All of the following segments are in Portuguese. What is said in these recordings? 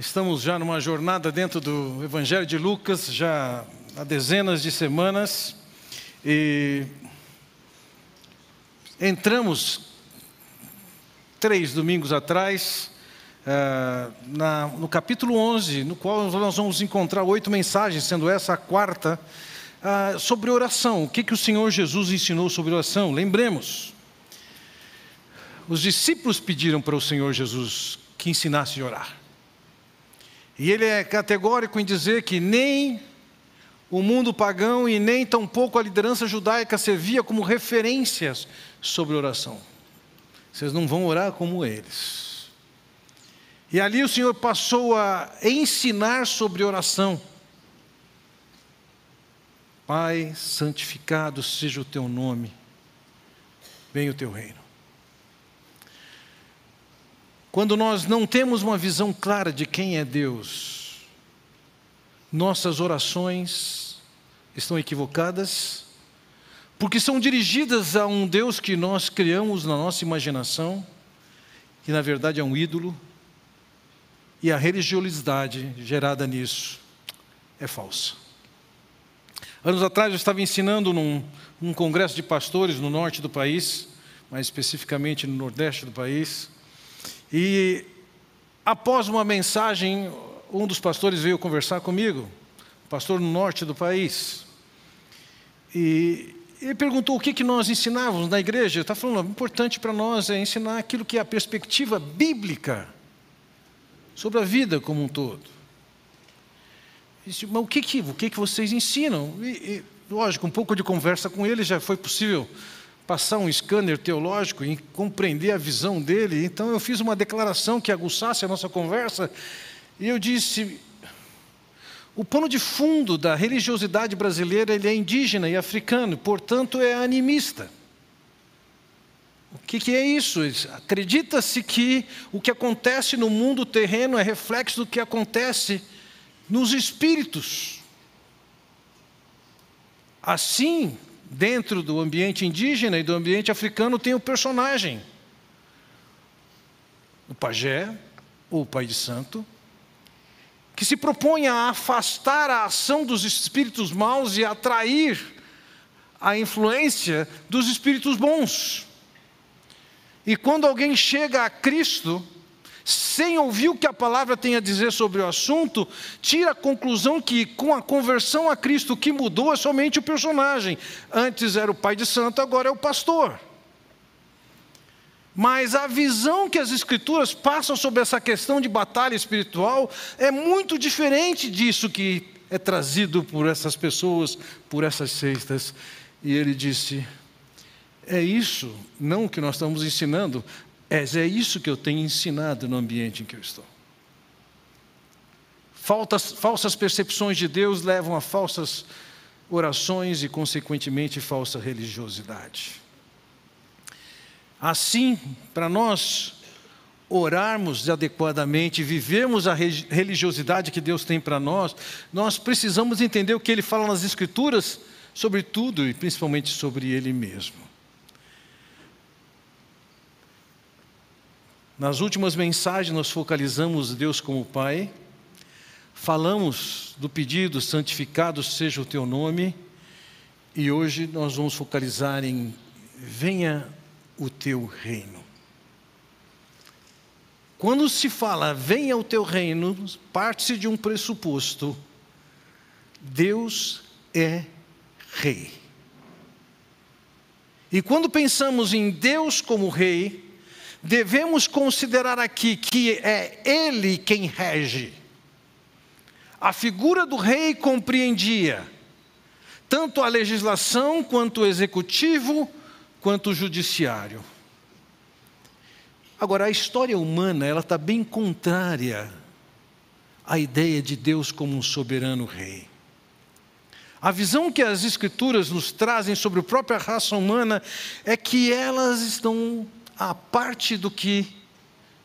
Estamos já numa jornada dentro do Evangelho de Lucas, já há dezenas de semanas, e entramos três domingos atrás na, no capítulo 11, no qual nós vamos encontrar oito mensagens, sendo essa a quarta, uh, sobre oração. O que, que o Senhor Jesus ensinou sobre oração? Lembremos, os discípulos pediram para o Senhor Jesus que ensinasse a orar. E ele é categórico em dizer que nem o mundo pagão e nem tampouco a liderança judaica servia como referências sobre oração. Vocês não vão orar como eles. E ali o Senhor passou a ensinar sobre oração. Pai, santificado seja o teu nome, venha o teu reino. Quando nós não temos uma visão clara de quem é Deus, nossas orações estão equivocadas, porque são dirigidas a um Deus que nós criamos na nossa imaginação, que na verdade é um ídolo, e a religiosidade gerada nisso é falsa. Anos atrás eu estava ensinando num, num congresso de pastores no norte do país, mais especificamente no nordeste do país, e após uma mensagem, um dos pastores veio conversar comigo, pastor no norte do país. E ele perguntou o que, que nós ensinávamos na igreja. Está falando, o importante para nós é ensinar aquilo que é a perspectiva bíblica sobre a vida como um todo. Disse, mas o que, que, o que, que vocês ensinam? E, e, lógico, um pouco de conversa com ele já foi possível passar um scanner teológico e compreender a visão dele. Então eu fiz uma declaração que aguçasse a nossa conversa e eu disse: o pano de fundo da religiosidade brasileira ele é indígena e africano, portanto é animista. O que, que é isso? Acredita-se que o que acontece no mundo terreno é reflexo do que acontece nos espíritos. Assim, dentro do ambiente indígena e do ambiente africano tem o personagem. O pajé, ou o pai de santo, que se propõe a afastar a ação dos espíritos maus e atrair a influência dos espíritos bons. E quando alguém chega a Cristo, sem ouvir o que a palavra tem a dizer sobre o assunto, tira a conclusão que com a conversão a Cristo o que mudou é somente o personagem. Antes era o pai de santo, agora é o pastor. Mas a visão que as Escrituras passam sobre essa questão de batalha espiritual é muito diferente disso que é trazido por essas pessoas, por essas seitas. E ele disse: é isso, não que nós estamos ensinando, é, é isso que eu tenho ensinado no ambiente em que eu estou. Faltas, falsas percepções de Deus levam a falsas orações e, consequentemente, falsa religiosidade. Assim, para nós orarmos adequadamente, vivermos a religiosidade que Deus tem para nós, nós precisamos entender o que Ele fala nas Escrituras sobre tudo e principalmente sobre Ele mesmo. Nas últimas mensagens, nós focalizamos Deus como Pai, falamos do pedido santificado seja o teu nome, e hoje nós vamos focalizar em venha o teu reino. Quando se fala venha o teu reino, parte-se de um pressuposto: Deus é rei. E quando pensamos em Deus como rei, devemos considerar aqui que é Ele quem rege. A figura do rei compreendia tanto a legislação, quanto o executivo, quanto o judiciário. Agora, a história humana ela está bem contrária à ideia de Deus como um soberano rei. A visão que as Escrituras nos trazem sobre a própria raça humana é que elas estão a parte do que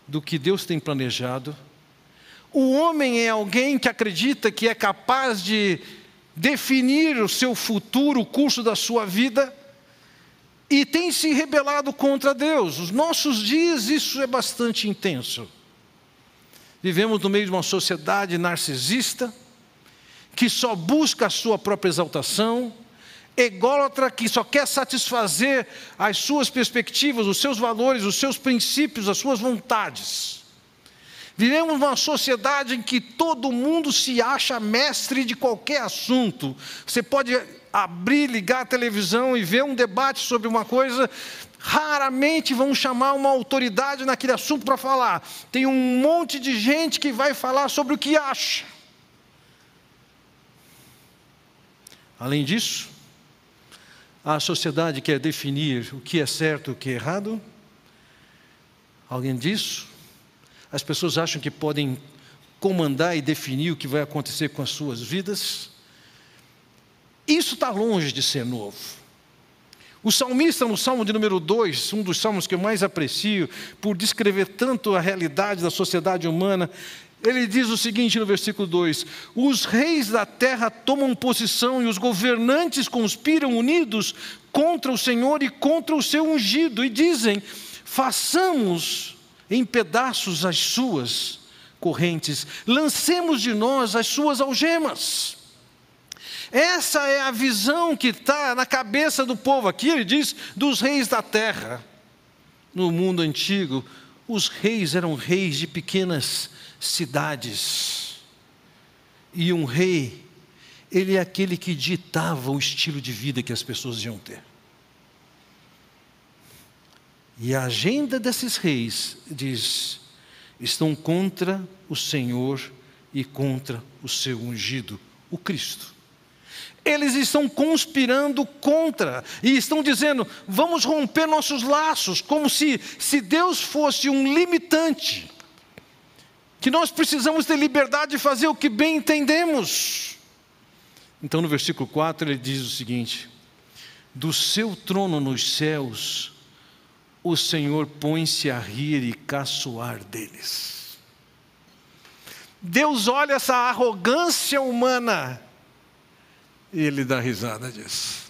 do que Deus tem planejado. O homem é alguém que acredita que é capaz de definir o seu futuro, o curso da sua vida, e tem se rebelado contra Deus. Os nossos dias isso é bastante intenso. Vivemos no meio de uma sociedade narcisista, que só busca a sua própria exaltação, ególatra que só quer satisfazer as suas perspectivas, os seus valores, os seus princípios, as suas vontades. Vivemos numa sociedade em que todo mundo se acha mestre de qualquer assunto. Você pode abrir, ligar a televisão e ver um debate sobre uma coisa, raramente vão chamar uma autoridade naquele assunto para falar. Tem um monte de gente que vai falar sobre o que acha. Além disso, a sociedade quer definir o que é certo e o que é errado. Além disso, as pessoas acham que podem comandar e definir o que vai acontecer com as suas vidas. Isso está longe de ser novo. O salmista, no salmo de número 2, um dos salmos que eu mais aprecio, por descrever tanto a realidade da sociedade humana, ele diz o seguinte no versículo 2: Os reis da terra tomam posição e os governantes conspiram unidos contra o Senhor e contra o seu ungido, e dizem: façamos em pedaços as suas correntes, lancemos de nós as suas algemas. Essa é a visão que está na cabeça do povo. Aqui ele diz dos reis da terra. No mundo antigo, os reis eram reis de pequenas cidades. E um rei, ele é aquele que ditava o estilo de vida que as pessoas iam ter. E a agenda desses reis diz: estão contra o Senhor e contra o seu ungido, o Cristo. Eles estão conspirando contra e estão dizendo: vamos romper nossos laços, como se, se Deus fosse um limitante que nós precisamos ter liberdade de fazer o que bem entendemos. Então, no versículo 4, ele diz o seguinte: Do seu trono nos céus, o Senhor põe-se a rir e caçoar deles. Deus olha essa arrogância humana e ele dá risada disso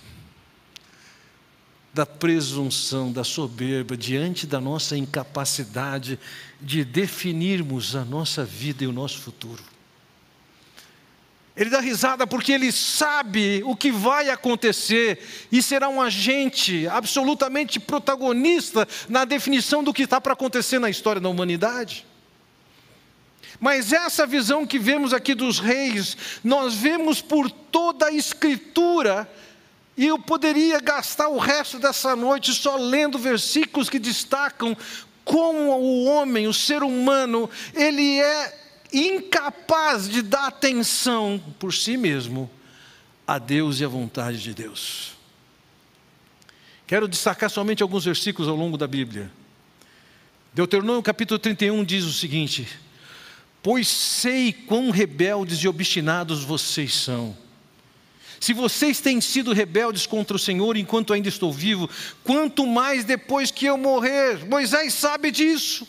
da presunção, da soberba, diante da nossa incapacidade de definirmos a nossa vida e o nosso futuro. Ele dá risada porque ele sabe o que vai acontecer e será um agente absolutamente protagonista na definição do que está para acontecer na história da humanidade. Mas essa visão que vemos aqui dos reis, nós vemos por toda a Escritura e eu poderia gastar o resto dessa noite só lendo versículos que destacam como o homem, o ser humano, ele é incapaz de dar atenção por si mesmo a Deus e à vontade de Deus. Quero destacar somente alguns versículos ao longo da Bíblia. Deuteronômio capítulo 31 diz o seguinte: Pois sei quão rebeldes e obstinados vocês são. Se vocês têm sido rebeldes contra o Senhor enquanto ainda estou vivo, quanto mais depois que eu morrer. Moisés sabe disso.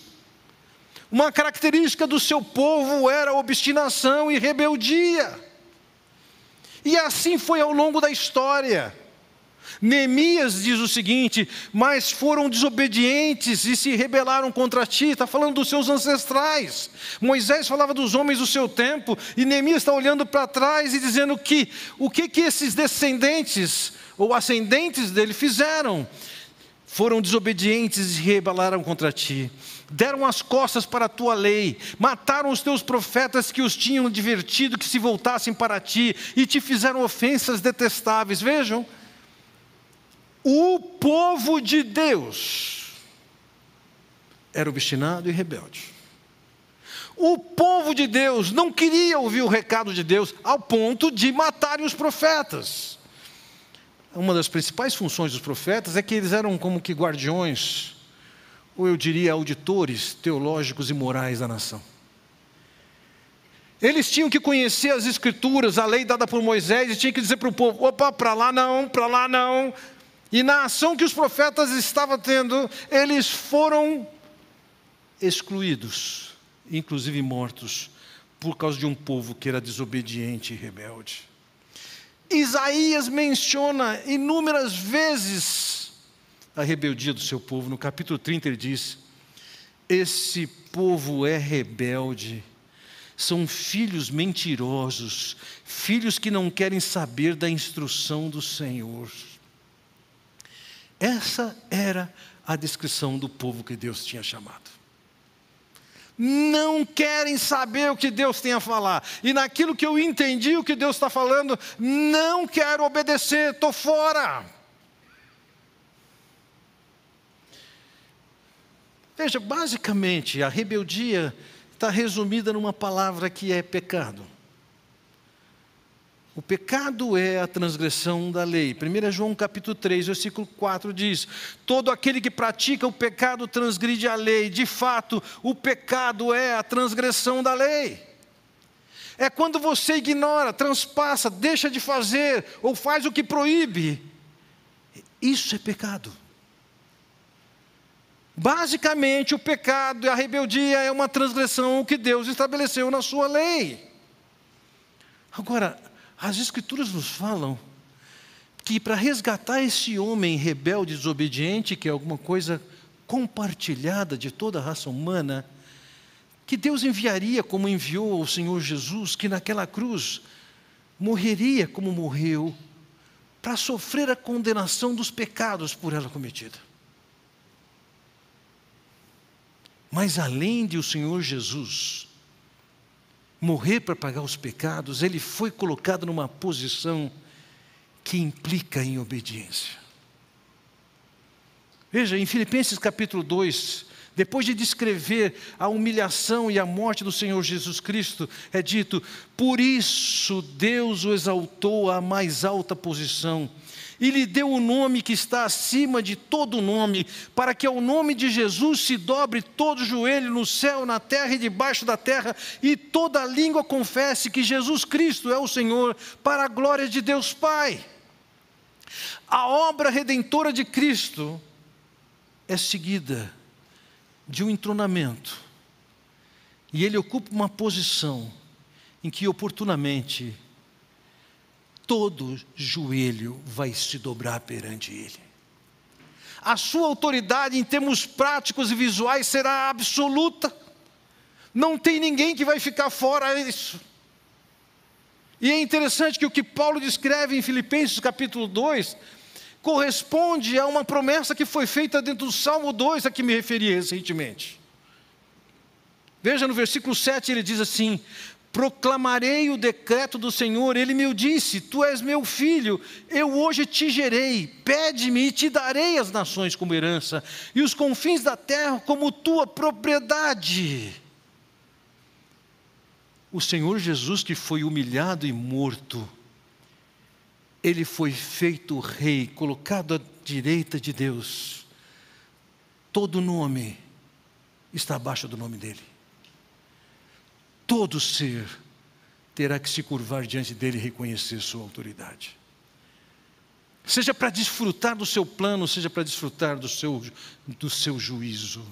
Uma característica do seu povo era obstinação e rebeldia. E assim foi ao longo da história. Neemias diz o seguinte: Mas foram desobedientes e se rebelaram contra ti. Está falando dos seus ancestrais. Moisés falava dos homens do seu tempo, e Neemias está olhando para trás e dizendo que o que, que esses descendentes ou ascendentes dele fizeram? Foram desobedientes e se rebelaram contra ti deram as costas para a tua lei, mataram os teus profetas que os tinham divertido que se voltassem para ti e te fizeram ofensas detestáveis. Vejam, o povo de Deus era obstinado e rebelde. O povo de Deus não queria ouvir o recado de Deus ao ponto de matarem os profetas. Uma das principais funções dos profetas é que eles eram como que guardiões, ou eu diria auditores teológicos e morais da nação. Eles tinham que conhecer as escrituras, a lei dada por Moisés, e tinham que dizer para o povo: opa, para lá não, para lá não, e na ação que os profetas estavam tendo, eles foram excluídos, inclusive mortos, por causa de um povo que era desobediente e rebelde. Isaías menciona inúmeras vezes a rebeldia do seu povo. No capítulo 30 ele diz: Esse povo é rebelde são filhos mentirosos, filhos que não querem saber da instrução do Senhor. Essa era a descrição do povo que Deus tinha chamado. Não querem saber o que Deus tem a falar, e naquilo que eu entendi o que Deus está falando, não quero obedecer, estou fora. Veja, basicamente, a rebeldia está resumida numa palavra que é pecado. O pecado é a transgressão da lei. 1 João capítulo 3, versículo 4 diz: Todo aquele que pratica o pecado transgride a lei. De fato, o pecado é a transgressão da lei. É quando você ignora, transpassa, deixa de fazer ou faz o que proíbe. Isso é pecado. Basicamente, o pecado e a rebeldia é uma transgressão que Deus estabeleceu na sua lei. Agora, as Escrituras nos falam que para resgatar esse homem rebelde, desobediente, que é alguma coisa compartilhada de toda a raça humana, que Deus enviaria como enviou o Senhor Jesus, que naquela cruz morreria como morreu, para sofrer a condenação dos pecados por ela cometida. Mas além de o Senhor Jesus morrer para pagar os pecados, ele foi colocado numa posição que implica em obediência. Veja, em Filipenses capítulo 2, depois de descrever a humilhação e a morte do Senhor Jesus Cristo, é dito: Por isso Deus o exaltou à mais alta posição e lhe deu o nome que está acima de todo nome, para que ao nome de Jesus se dobre todo joelho no céu, na terra e debaixo da terra, e toda língua confesse que Jesus Cristo é o Senhor, para a glória de Deus Pai. A obra redentora de Cristo é seguida de um entronamento, e ele ocupa uma posição em que oportunamente todo joelho vai se dobrar perante Ele. A sua autoridade em termos práticos e visuais será absoluta. Não tem ninguém que vai ficar fora disso. E é interessante que o que Paulo descreve em Filipenses capítulo 2 corresponde a uma promessa que foi feita dentro do Salmo 2 a que me referi recentemente. Veja no versículo 7 ele diz assim: proclamarei o decreto do Senhor. Ele me disse: Tu és meu filho, eu hoje te gerei. Pede-me e te darei as nações como herança, e os confins da terra como tua propriedade. O Senhor Jesus, que foi humilhado e morto, ele foi feito rei, colocado à direita de Deus. Todo nome está abaixo do nome dele todo ser terá que se curvar diante dele e reconhecer sua autoridade. Seja para desfrutar do seu plano, seja para desfrutar do seu, do seu juízo.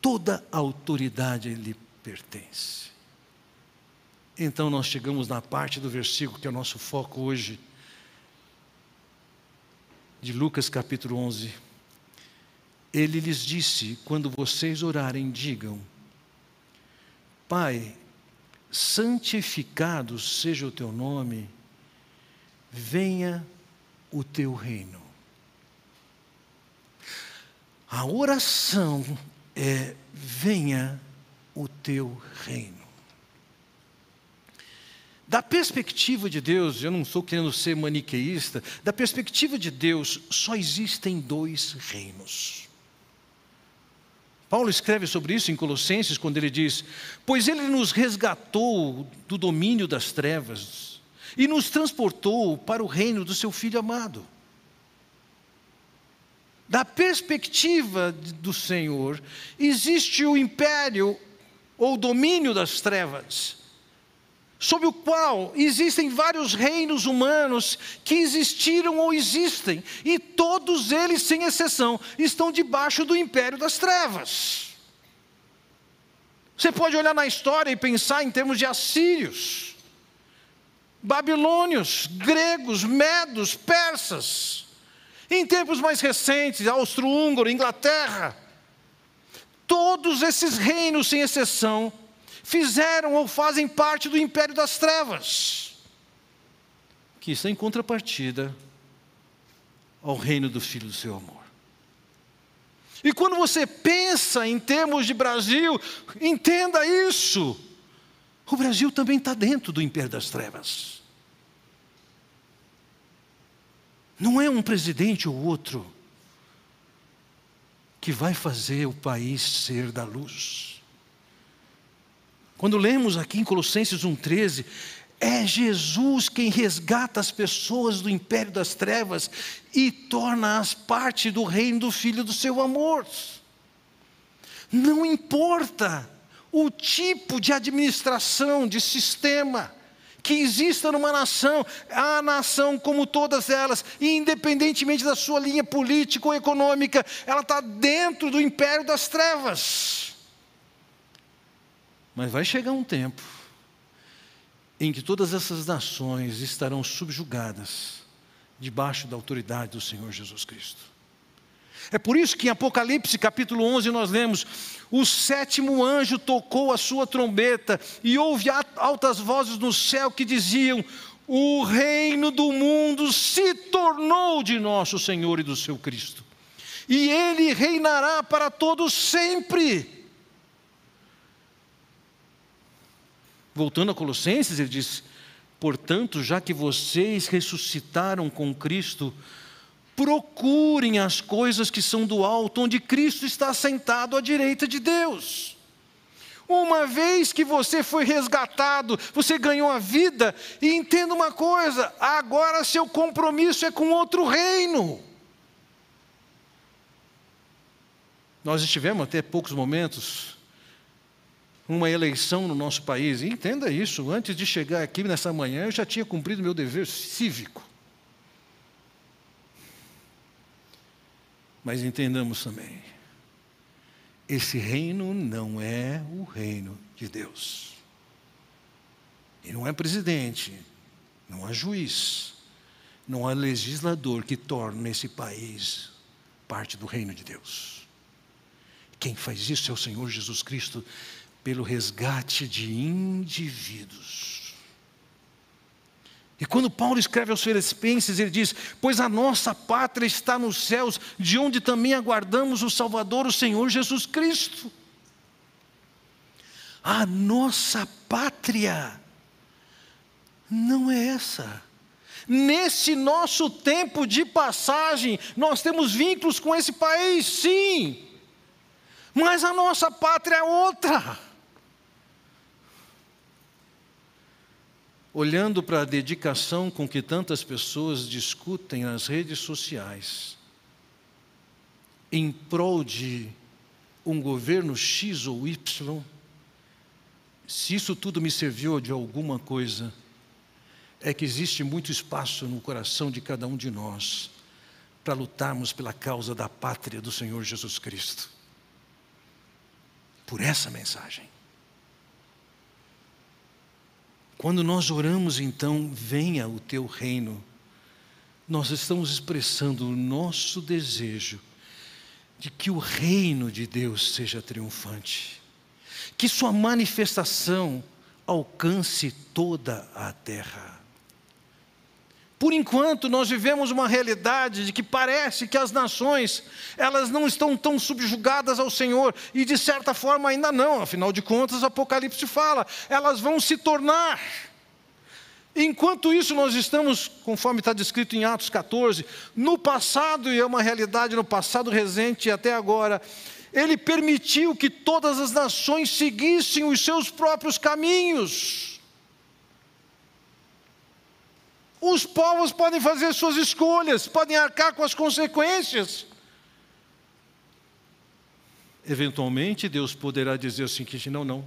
Toda autoridade lhe pertence. Então nós chegamos na parte do versículo que é o nosso foco hoje, de Lucas capítulo 11. Ele lhes disse: quando vocês orarem, digam, Pai, santificado seja o teu nome, venha o teu reino. A oração é: venha o teu reino. Da perspectiva de Deus, eu não estou querendo ser maniqueísta, da perspectiva de Deus, só existem dois reinos. Paulo escreve sobre isso em Colossenses, quando ele diz: Pois ele nos resgatou do domínio das trevas e nos transportou para o reino do seu Filho amado. Da perspectiva do Senhor, existe o império ou domínio das trevas sob o qual existem vários reinos humanos que existiram ou existem, e todos eles, sem exceção, estão debaixo do império das trevas. Você pode olhar na história e pensar em termos de assírios, babilônios, gregos, medos, persas. Em tempos mais recentes, austro-húngaro, Inglaterra. Todos esses reinos, sem exceção, fizeram ou fazem parte do império das trevas, que está em contrapartida ao reino do Filho do seu amor. E quando você pensa em termos de Brasil, entenda isso. O Brasil também está dentro do império das trevas. Não é um presidente ou outro que vai fazer o país ser da luz. Quando lemos aqui em Colossenses 1,13, é Jesus quem resgata as pessoas do império das trevas e torna-as parte do reino do Filho do seu amor. Não importa o tipo de administração, de sistema que exista numa nação, a nação, como todas elas, independentemente da sua linha política ou econômica, ela está dentro do império das trevas. Mas vai chegar um tempo em que todas essas nações estarão subjugadas debaixo da autoridade do Senhor Jesus Cristo. É por isso que em Apocalipse capítulo 11 nós lemos: o sétimo anjo tocou a sua trombeta e houve altas vozes no céu que diziam: o reino do mundo se tornou de nosso Senhor e do seu Cristo, e ele reinará para todos sempre. Voltando a Colossenses, ele diz: Portanto, já que vocês ressuscitaram com Cristo, procurem as coisas que são do alto, onde Cristo está sentado à direita de Deus. Uma vez que você foi resgatado, você ganhou a vida, e entenda uma coisa: agora seu compromisso é com outro reino. Nós estivemos até poucos momentos uma eleição no nosso país. E entenda isso, antes de chegar aqui nessa manhã, eu já tinha cumprido meu dever cívico. Mas entendamos também, esse reino não é o reino de Deus. E não é presidente, não há juiz, não há legislador que torne esse país parte do reino de Deus. Quem faz isso é o Senhor Jesus Cristo pelo resgate de indivíduos. E quando Paulo escreve aos Filipenses, ele diz: Pois a nossa pátria está nos céus, de onde também aguardamos o Salvador, o Senhor Jesus Cristo. A nossa pátria não é essa. Nesse nosso tempo de passagem, nós temos vínculos com esse país, sim, mas a nossa pátria é outra. Olhando para a dedicação com que tantas pessoas discutem nas redes sociais, em prol de um governo X ou Y, se isso tudo me serviu de alguma coisa, é que existe muito espaço no coração de cada um de nós para lutarmos pela causa da pátria do Senhor Jesus Cristo. Por essa mensagem. Quando nós oramos, então, venha o teu reino, nós estamos expressando o nosso desejo de que o reino de Deus seja triunfante, que sua manifestação alcance toda a terra. Por enquanto, nós vivemos uma realidade de que parece que as nações, elas não estão tão subjugadas ao Senhor, e de certa forma ainda não, afinal de contas, o Apocalipse fala, elas vão se tornar. Enquanto isso, nós estamos, conforme está descrito em Atos 14, no passado, e é uma realidade no passado recente e até agora, ele permitiu que todas as nações seguissem os seus próprios caminhos. Os povos podem fazer suas escolhas, podem arcar com as consequências. Eventualmente, Deus poderá dizer assim: que não, não,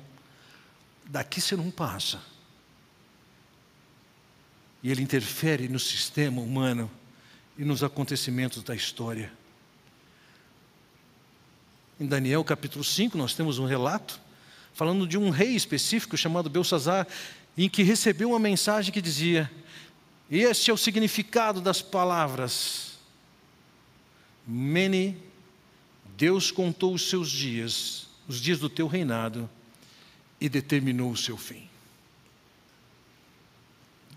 daqui você não passa. E Ele interfere no sistema humano e nos acontecimentos da história. Em Daniel capítulo 5, nós temos um relato falando de um rei específico chamado Belsazar, em que recebeu uma mensagem que dizia: e esse é o significado das palavras. Mene, Deus contou os seus dias, os dias do teu reinado, e determinou o seu fim.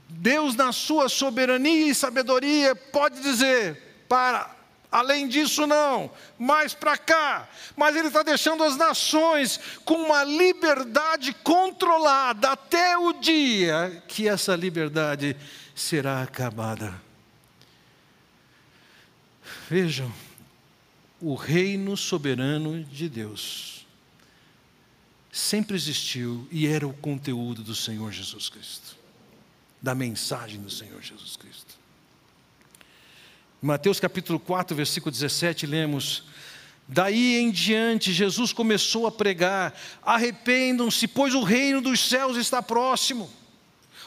Deus, na sua soberania e sabedoria, pode dizer: para, além disso, não, mais para cá. Mas Ele está deixando as nações com uma liberdade controlada até o dia que essa liberdade será acabada. Vejam, o reino soberano de Deus sempre existiu e era o conteúdo do Senhor Jesus Cristo da mensagem do Senhor Jesus Cristo. Mateus capítulo 4, versículo 17, lemos: Daí em diante, Jesus começou a pregar: arrependam-se, pois o reino dos céus está próximo.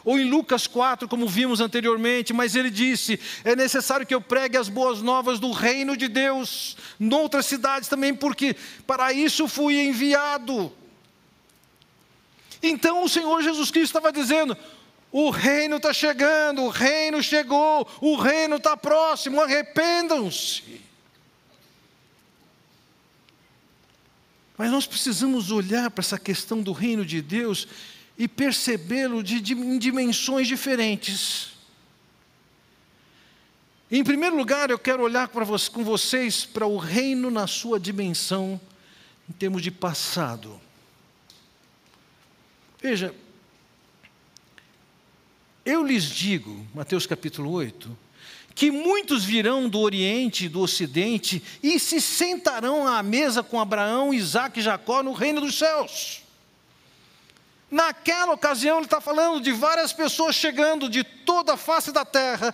Ou em Lucas 4, como vimos anteriormente, mas ele disse: é necessário que eu pregue as boas novas do reino de Deus, noutras cidades também, porque para isso fui enviado. Então o Senhor Jesus Cristo estava dizendo: o reino está chegando, o reino chegou, o reino está próximo, arrependam-se. Mas nós precisamos olhar para essa questão do reino de Deus e percebê-lo de, de, em dimensões diferentes. Em primeiro lugar, eu quero olhar você, com vocês para o reino na sua dimensão, em termos de passado. Veja, eu lhes digo, Mateus capítulo 8, que muitos virão do Oriente e do Ocidente e se sentarão à mesa com Abraão, Isaac e Jacó no reino dos céus. Naquela ocasião, ele está falando de várias pessoas chegando de toda a face da terra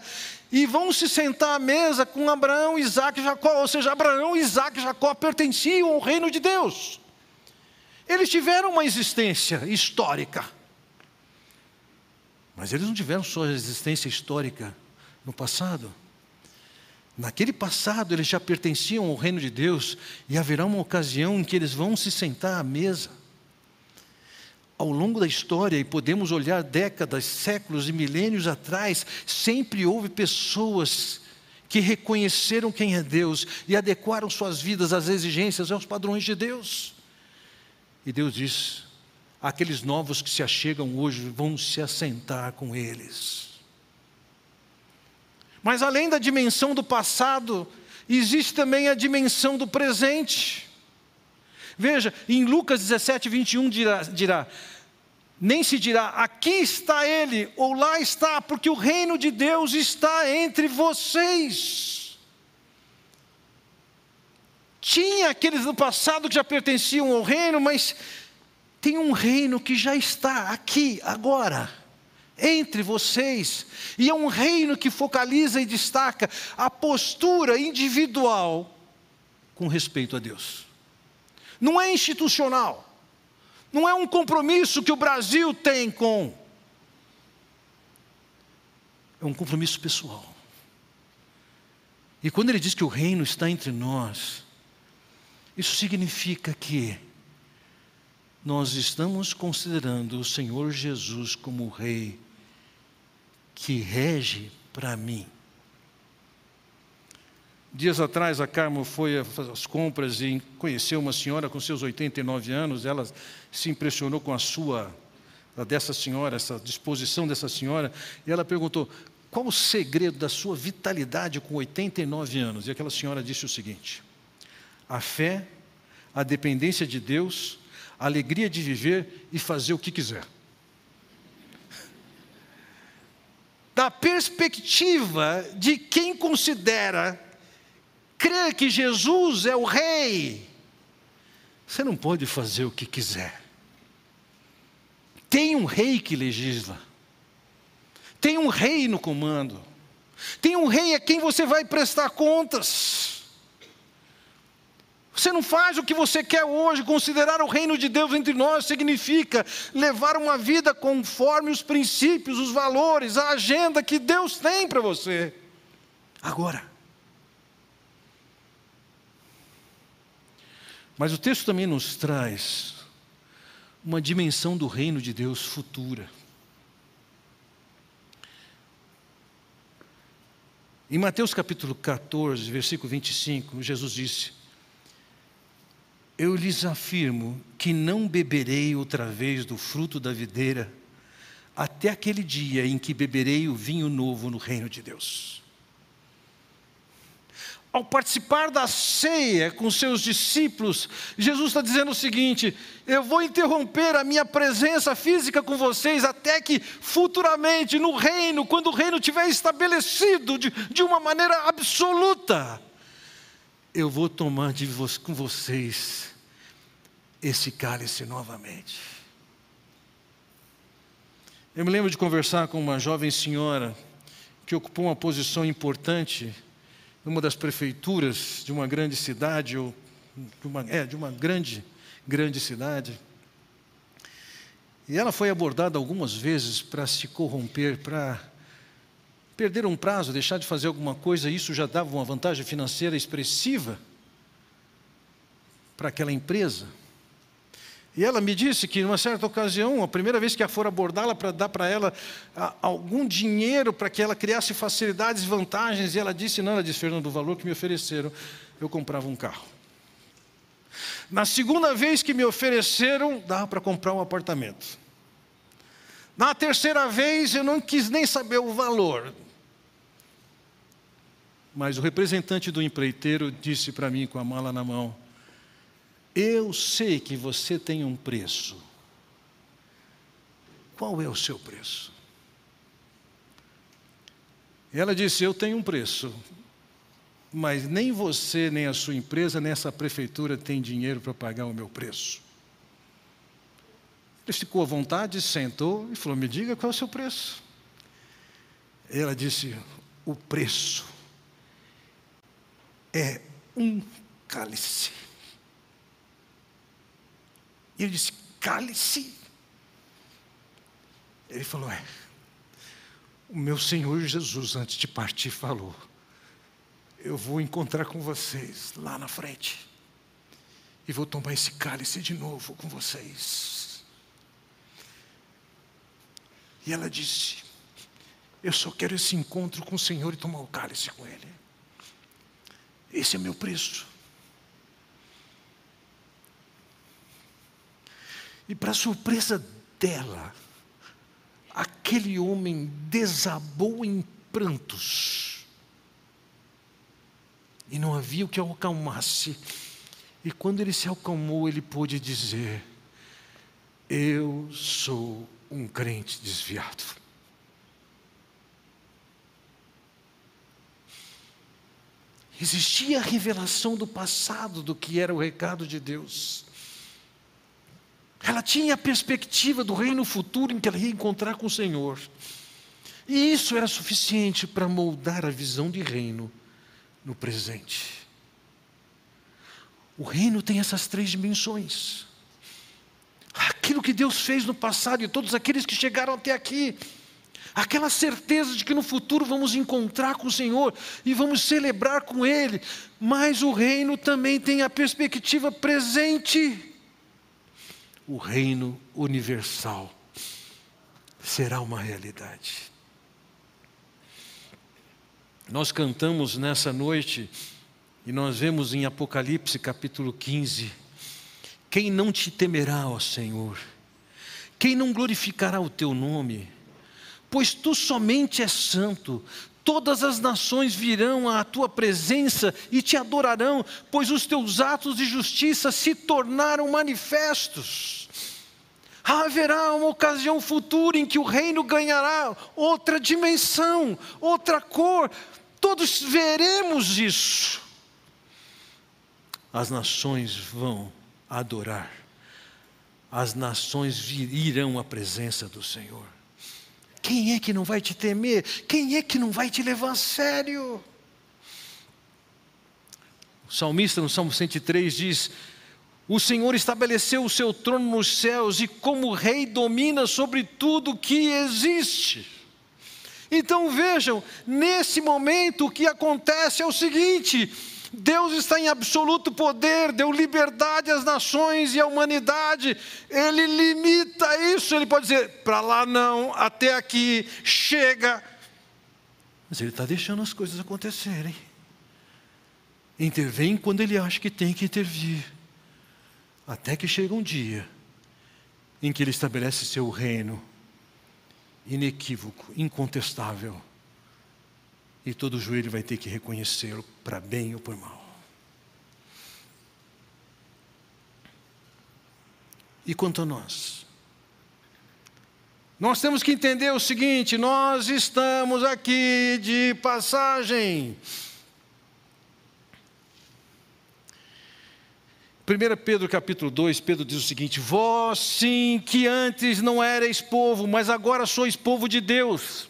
e vão se sentar à mesa com Abraão, Isaac e Jacó. Ou seja, Abraão, Isaac e Jacó pertenciam ao reino de Deus. Eles tiveram uma existência histórica. Mas eles não tiveram sua existência histórica no passado. Naquele passado eles já pertenciam ao reino de Deus e haverá uma ocasião em que eles vão se sentar à mesa. Ao longo da história, e podemos olhar décadas, séculos e milênios atrás, sempre houve pessoas que reconheceram quem é Deus e adequaram suas vidas às exigências, aos padrões de Deus. E Deus diz: aqueles novos que se achegam hoje vão se assentar com eles. Mas além da dimensão do passado, existe também a dimensão do presente. Veja, em Lucas 17, 21 dirá, dirá nem se dirá, aqui está ele, ou lá está, porque o reino de Deus está entre vocês. Tinha aqueles do passado que já pertenciam ao reino, mas tem um reino que já está aqui, agora, entre vocês, e é um reino que focaliza e destaca a postura individual com respeito a Deus. Não é institucional, não é um compromisso que o Brasil tem com. É um compromisso pessoal. E quando ele diz que o reino está entre nós, isso significa que nós estamos considerando o Senhor Jesus como o Rei que rege para mim. Dias atrás, a Carmo foi às compras e conheceu uma senhora com seus 89 anos. Ela se impressionou com a sua, dessa senhora, essa disposição dessa senhora. E ela perguntou: qual o segredo da sua vitalidade com 89 anos? E aquela senhora disse o seguinte: a fé, a dependência de Deus a alegria de viver e fazer o que quiser. Da perspectiva de quem considera crer que Jesus é o Rei, você não pode fazer o que quiser. Tem um rei que legisla, tem um rei no comando, tem um rei a quem você vai prestar contas. Você não faz o que você quer hoje. Considerar o reino de Deus entre nós significa levar uma vida conforme os princípios, os valores, a agenda que Deus tem para você. Agora. Mas o texto também nos traz uma dimensão do reino de Deus futura. Em Mateus capítulo 14, versículo 25, Jesus disse: Eu lhes afirmo que não beberei outra vez do fruto da videira, até aquele dia em que beberei o vinho novo no reino de Deus. Ao participar da ceia com seus discípulos, Jesus está dizendo o seguinte: eu vou interromper a minha presença física com vocês até que futuramente, no reino, quando o reino estiver estabelecido de, de uma maneira absoluta, eu vou tomar de vo com vocês esse cálice novamente. Eu me lembro de conversar com uma jovem senhora que ocupou uma posição importante numa das prefeituras de uma grande cidade, ou de uma, é, de uma grande, grande cidade. E ela foi abordada algumas vezes para se corromper, para perder um prazo, deixar de fazer alguma coisa, isso já dava uma vantagem financeira expressiva para aquela empresa. E ela me disse que, numa certa ocasião, a primeira vez que a for abordá-la para dar para ela a, algum dinheiro para que ela criasse facilidades vantagens, e ela disse: Não, ela disse, Fernando, o valor que me ofereceram, eu comprava um carro. Na segunda vez que me ofereceram, dava para comprar um apartamento. Na terceira vez, eu não quis nem saber o valor. Mas o representante do empreiteiro disse para mim, com a mala na mão: eu sei que você tem um preço. Qual é o seu preço? Ela disse: Eu tenho um preço, mas nem você, nem a sua empresa, nem essa prefeitura tem dinheiro para pagar o meu preço. Ele ficou à vontade, sentou e falou: Me diga qual é o seu preço. Ela disse: O preço é um cálice. E eu disse: cale-se. Ele falou: é. O meu Senhor Jesus, antes de partir, falou: Eu vou encontrar com vocês lá na frente. E vou tomar esse cálice de novo com vocês. E ela disse: Eu só quero esse encontro com o Senhor e tomar o cálice com Ele. Esse é meu preço. E para surpresa dela, aquele homem desabou em prantos. E não havia o que o acalmasse. E quando ele se acalmou, ele pôde dizer: Eu sou um crente desviado. Existia a revelação do passado do que era o recado de Deus. Ela tinha a perspectiva do reino futuro em que ela ia encontrar com o Senhor. E isso era suficiente para moldar a visão de reino no presente. O reino tem essas três dimensões. Aquilo que Deus fez no passado e todos aqueles que chegaram até aqui. Aquela certeza de que no futuro vamos encontrar com o Senhor e vamos celebrar com Ele. Mas o reino também tem a perspectiva presente o reino universal será uma realidade. Nós cantamos nessa noite e nós vemos em Apocalipse capítulo 15: Quem não te temerá, ó Senhor? Quem não glorificará o teu nome? Pois tu somente és santo, todas as nações virão à tua presença e te adorarão, pois os teus atos de justiça se tornaram manifestos. Haverá uma ocasião futura em que o reino ganhará outra dimensão, outra cor, todos veremos isso. As nações vão adorar, as nações irão à presença do Senhor. Quem é que não vai te temer? Quem é que não vai te levar a sério? O salmista, no Salmo 103, diz: O Senhor estabeleceu o seu trono nos céus e, como rei, domina sobre tudo que existe. Então vejam, nesse momento o que acontece é o seguinte: Deus está em absoluto poder, deu liberdade às nações e à humanidade. Ele limita isso, ele pode dizer, para lá não, até aqui, chega. Mas ele está deixando as coisas acontecerem. Intervém quando ele acha que tem que intervir. Até que chega um dia em que ele estabelece seu reino inequívoco, incontestável, e todo joelho vai ter que reconhecê-lo para bem ou por mal. E quanto a nós? Nós temos que entender o seguinte: nós estamos aqui de passagem. 1 Pedro capítulo 2, Pedro diz o seguinte: Vós sim que antes não erais povo, mas agora sois povo de Deus,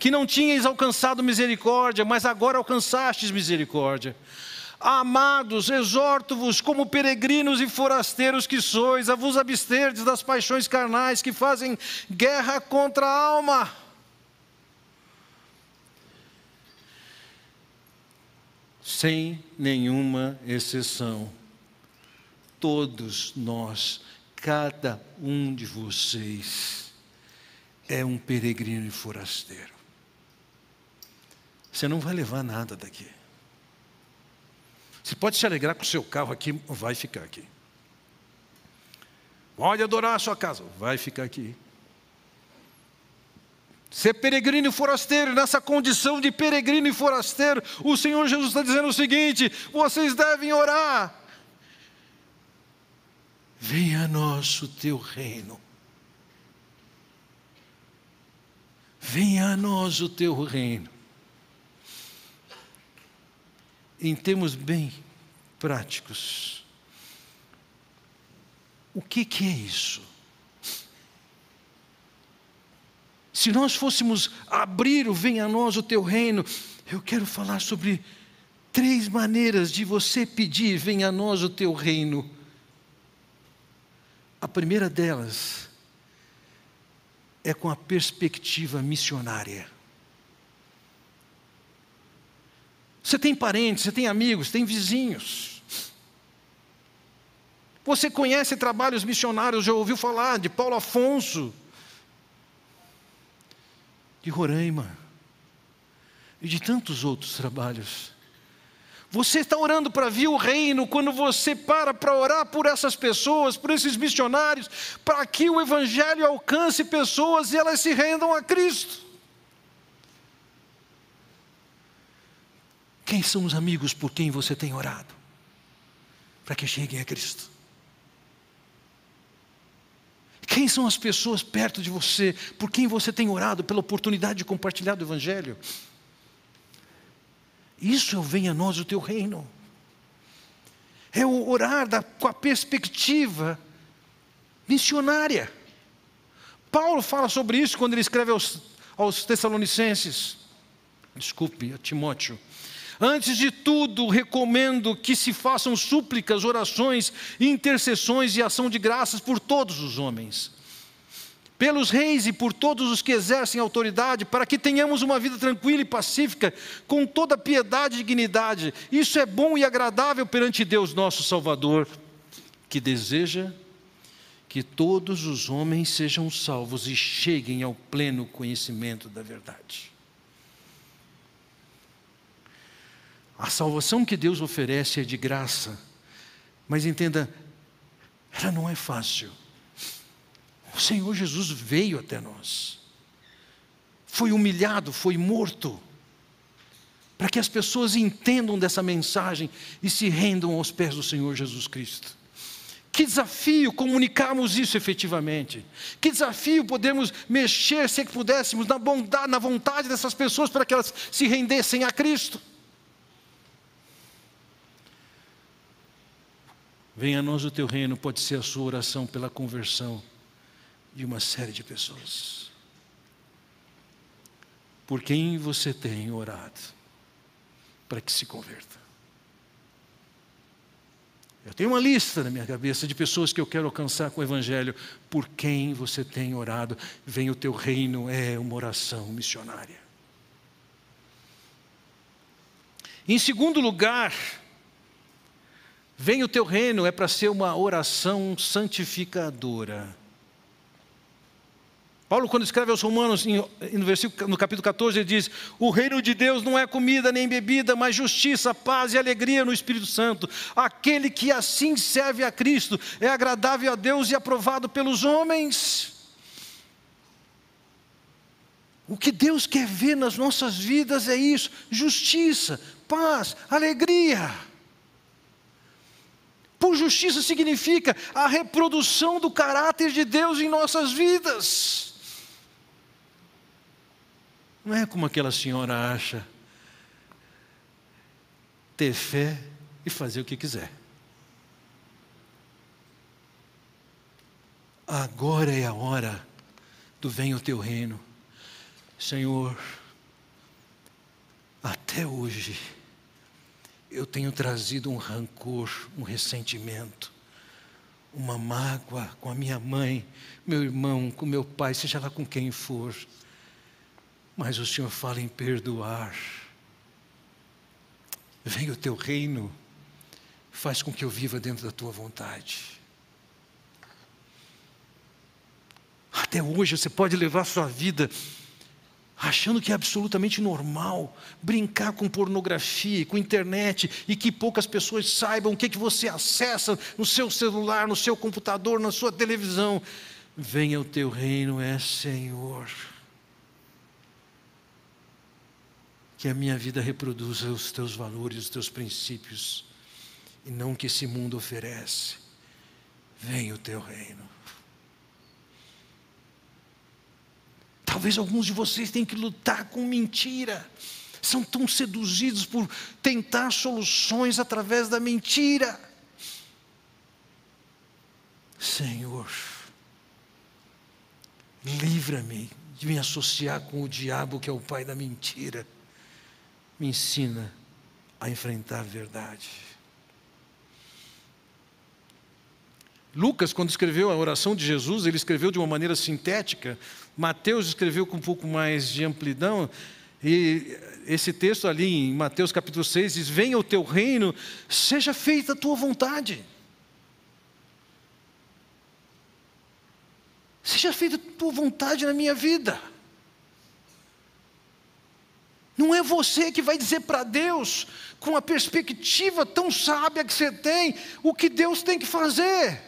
que não tinhais alcançado misericórdia, mas agora alcançastes misericórdia. Amados, exorto-vos como peregrinos e forasteiros que sois, a vos absterdes das paixões carnais que fazem guerra contra a alma. Sem nenhuma exceção todos nós, cada um de vocês, é um peregrino e forasteiro. Você não vai levar nada daqui. Você pode se alegrar com o seu carro aqui, vai ficar aqui. Pode adorar a sua casa, vai ficar aqui. Ser peregrino e forasteiro, nessa condição de peregrino e forasteiro, o Senhor Jesus está dizendo o seguinte: vocês devem orar Venha a nós o teu reino. Venha a nós o teu reino. Em termos bem práticos, o que, que é isso? Se nós fôssemos abrir o Venha a nós o teu reino, eu quero falar sobre três maneiras de você pedir: Venha a nós o teu reino a primeira delas é com a perspectiva missionária. Você tem parentes, você tem amigos, tem vizinhos. Você conhece trabalhos missionários, já ouviu falar de Paulo Afonso, de Roraima e de tantos outros trabalhos. Você está orando para vir o reino quando você para para orar por essas pessoas, por esses missionários, para que o Evangelho alcance pessoas e elas se rendam a Cristo. Quem são os amigos por quem você tem orado? Para que cheguem a Cristo. Quem são as pessoas perto de você por quem você tem orado pela oportunidade de compartilhar do Evangelho? Isso é venha a nós o teu reino. É o orar da, com a perspectiva missionária. Paulo fala sobre isso quando ele escreve aos, aos Tessalonicenses. Desculpe, a Timóteo. Antes de tudo, recomendo que se façam súplicas, orações, intercessões e ação de graças por todos os homens pelos reis e por todos os que exercem autoridade, para que tenhamos uma vida tranquila e pacífica, com toda piedade e dignidade. Isso é bom e agradável perante Deus, nosso Salvador, que deseja que todos os homens sejam salvos e cheguem ao pleno conhecimento da verdade. A salvação que Deus oferece é de graça, mas entenda, ela não é fácil. O Senhor Jesus veio até nós, foi humilhado, foi morto, para que as pessoas entendam dessa mensagem e se rendam aos pés do Senhor Jesus Cristo. Que desafio comunicarmos isso efetivamente. Que desafio podermos mexer, se é que pudéssemos, na bondade, na vontade dessas pessoas para que elas se rendessem a Cristo. Venha a nós o teu reino, pode ser a sua oração pela conversão de uma série de pessoas. Por quem você tem orado para que se converta? Eu tenho uma lista na minha cabeça de pessoas que eu quero alcançar com o Evangelho. Por quem você tem orado? Vem o teu reino, é uma oração missionária. Em segundo lugar, vem o teu reino, é para ser uma oração santificadora. Paulo, quando escreve aos Romanos, no, versículo, no capítulo 14, ele diz: O reino de Deus não é comida nem bebida, mas justiça, paz e alegria no Espírito Santo. Aquele que assim serve a Cristo é agradável a Deus e aprovado pelos homens. O que Deus quer ver nas nossas vidas é isso: justiça, paz, alegria. Por justiça significa a reprodução do caráter de Deus em nossas vidas. Não é como aquela senhora acha ter fé e fazer o que quiser. Agora é a hora do venha o teu reino. Senhor, até hoje eu tenho trazido um rancor, um ressentimento, uma mágoa com a minha mãe, meu irmão, com meu pai, seja lá com quem for. Mas o Senhor fala em perdoar. Venha o teu reino, faz com que eu viva dentro da tua vontade. Até hoje você pode levar sua vida achando que é absolutamente normal brincar com pornografia, com internet e que poucas pessoas saibam o que, que você acessa no seu celular, no seu computador, na sua televisão. Venha o teu reino, é Senhor. Que a minha vida reproduza os teus valores, os teus princípios, e não o que esse mundo oferece. Venha o teu reino. Talvez alguns de vocês tenham que lutar com mentira. São tão seduzidos por tentar soluções através da mentira. Senhor, livra-me de me associar com o diabo que é o pai da mentira me ensina a enfrentar a verdade. Lucas, quando escreveu a oração de Jesus, ele escreveu de uma maneira sintética. Mateus escreveu com um pouco mais de amplidão. E esse texto ali em Mateus capítulo 6 diz: Venha o teu reino, seja feita a tua vontade. Seja feita a tua vontade na minha vida. Não é você que vai dizer para Deus, com a perspectiva tão sábia que você tem, o que Deus tem que fazer.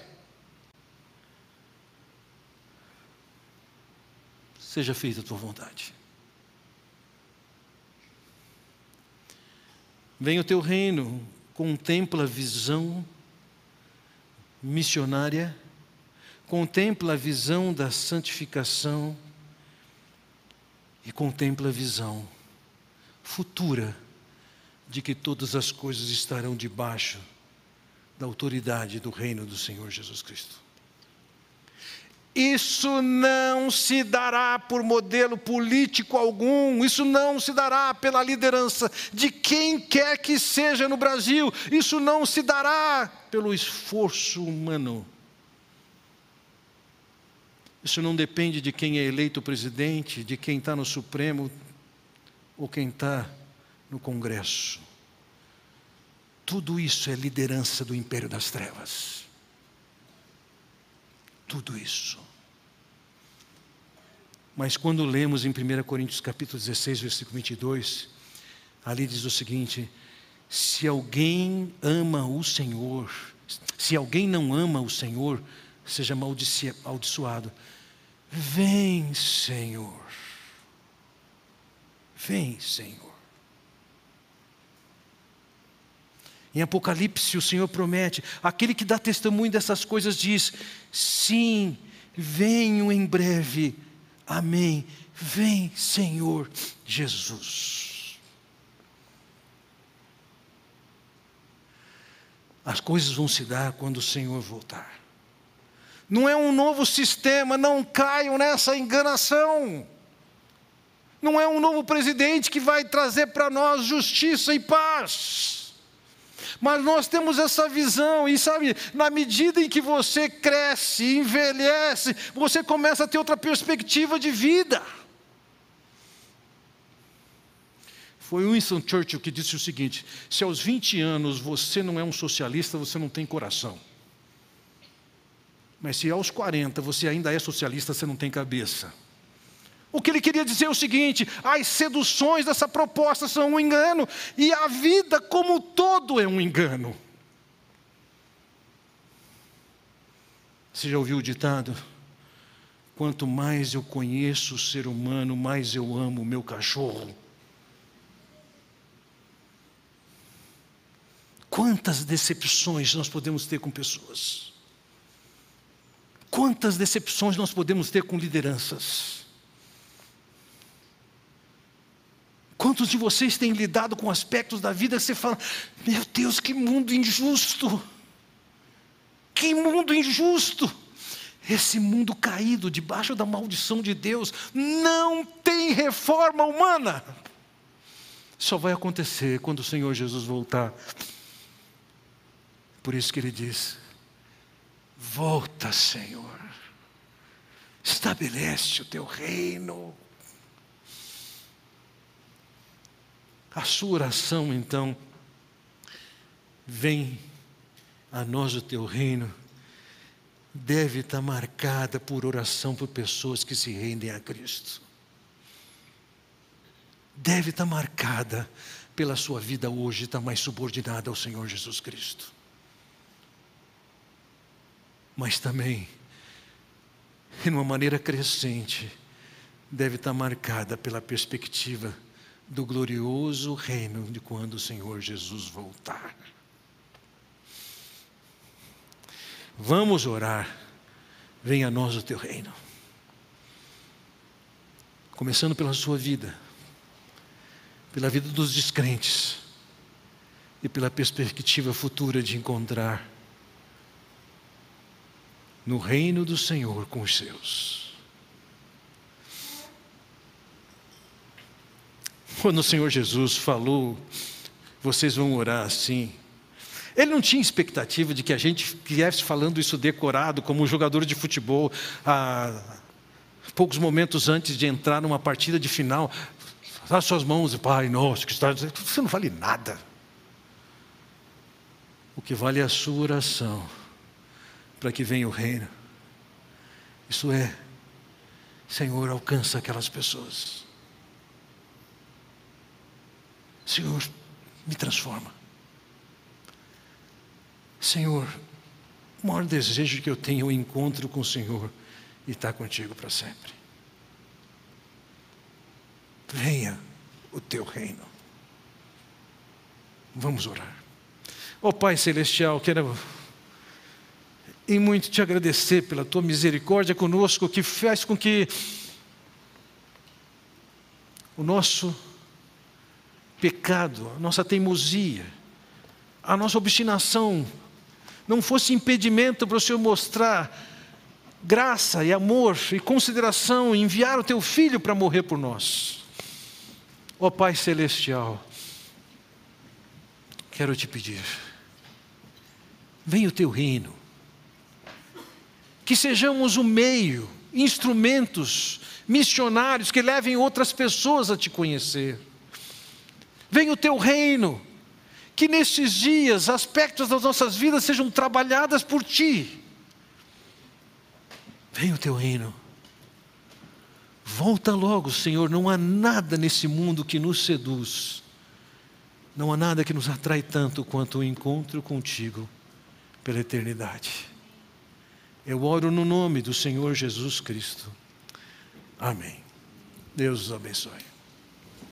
Seja feita a tua vontade. Venha o teu reino, contempla a visão missionária, contempla a visão da santificação e contempla a visão futura de que todas as coisas estarão debaixo da autoridade do reino do Senhor Jesus Cristo. Isso não se dará por modelo político algum, isso não se dará pela liderança de quem quer que seja no Brasil, isso não se dará pelo esforço humano. Isso não depende de quem é eleito presidente, de quem está no Supremo, ou quem está no Congresso. Tudo isso é liderança do império das trevas. Tudo isso. Mas quando lemos em 1 Coríntios capítulo 16, versículo 22, ali diz o seguinte: se alguém ama o Senhor, se alguém não ama o Senhor, seja amaldiçoado. Vem, Senhor. Vem, Senhor. Em Apocalipse, o Senhor promete: aquele que dá testemunho dessas coisas diz: sim, venho em breve. Amém. Vem, Senhor Jesus. As coisas vão se dar quando o Senhor voltar. Não é um novo sistema, não caiam nessa enganação. Não é um novo presidente que vai trazer para nós justiça e paz. Mas nós temos essa visão, e sabe, na medida em que você cresce, envelhece, você começa a ter outra perspectiva de vida. Foi Winston Churchill que disse o seguinte: se aos 20 anos você não é um socialista, você não tem coração. Mas se aos 40 você ainda é socialista, você não tem cabeça. O que ele queria dizer é o seguinte: as seduções dessa proposta são um engano, e a vida como um todo é um engano. Você já ouviu o ditado? Quanto mais eu conheço o ser humano, mais eu amo o meu cachorro. Quantas decepções nós podemos ter com pessoas? Quantas decepções nós podemos ter com lideranças? Quantos de vocês têm lidado com aspectos da vida que você fala: Meu Deus, que mundo injusto! Que mundo injusto! Esse mundo caído debaixo da maldição de Deus não tem reforma humana. Só vai acontecer quando o Senhor Jesus voltar. Por isso que ele diz: Volta, Senhor, estabelece o teu reino. A sua oração, então, vem a nós o teu reino, deve estar marcada por oração por pessoas que se rendem a Cristo. Deve estar marcada pela sua vida hoje estar mais subordinada ao Senhor Jesus Cristo mas também, de uma maneira crescente, deve estar marcada pela perspectiva do glorioso reino de quando o Senhor Jesus voltar. Vamos orar, venha a nós o teu reino. Começando pela sua vida, pela vida dos descrentes e pela perspectiva futura de encontrar no reino do Senhor com os seus. Quando o Senhor Jesus falou, vocês vão orar assim. Ele não tinha expectativa de que a gente viesse falando isso decorado, como um jogador de futebol, há poucos momentos antes de entrar numa partida de final. As suas mãos, Pai nosso, que está Você não vale nada. O que vale é a sua oração para que venha o reino. Isso é, Senhor, alcança aquelas pessoas. Senhor, me transforma. Senhor, o maior desejo que eu tenho é o encontro com o Senhor e estar contigo para sempre. Venha o teu reino. Vamos orar. Ó oh, Pai Celestial, quero em muito te agradecer pela tua misericórdia conosco, que faz com que o nosso pecado, a nossa teimosia, a nossa obstinação não fosse impedimento para o Senhor mostrar graça e amor e consideração, e enviar o teu filho para morrer por nós. Ó Pai celestial, quero te pedir, venha o teu reino que sejamos o meio, instrumentos, missionários que levem outras pessoas a te conhecer. Venha o teu reino, que nestes dias aspectos das nossas vidas sejam trabalhadas por ti. Venha o teu reino. Volta logo, Senhor. Não há nada nesse mundo que nos seduz. Não há nada que nos atrai tanto quanto o encontro contigo pela eternidade. Eu oro no nome do Senhor Jesus Cristo. Amém. Deus os abençoe.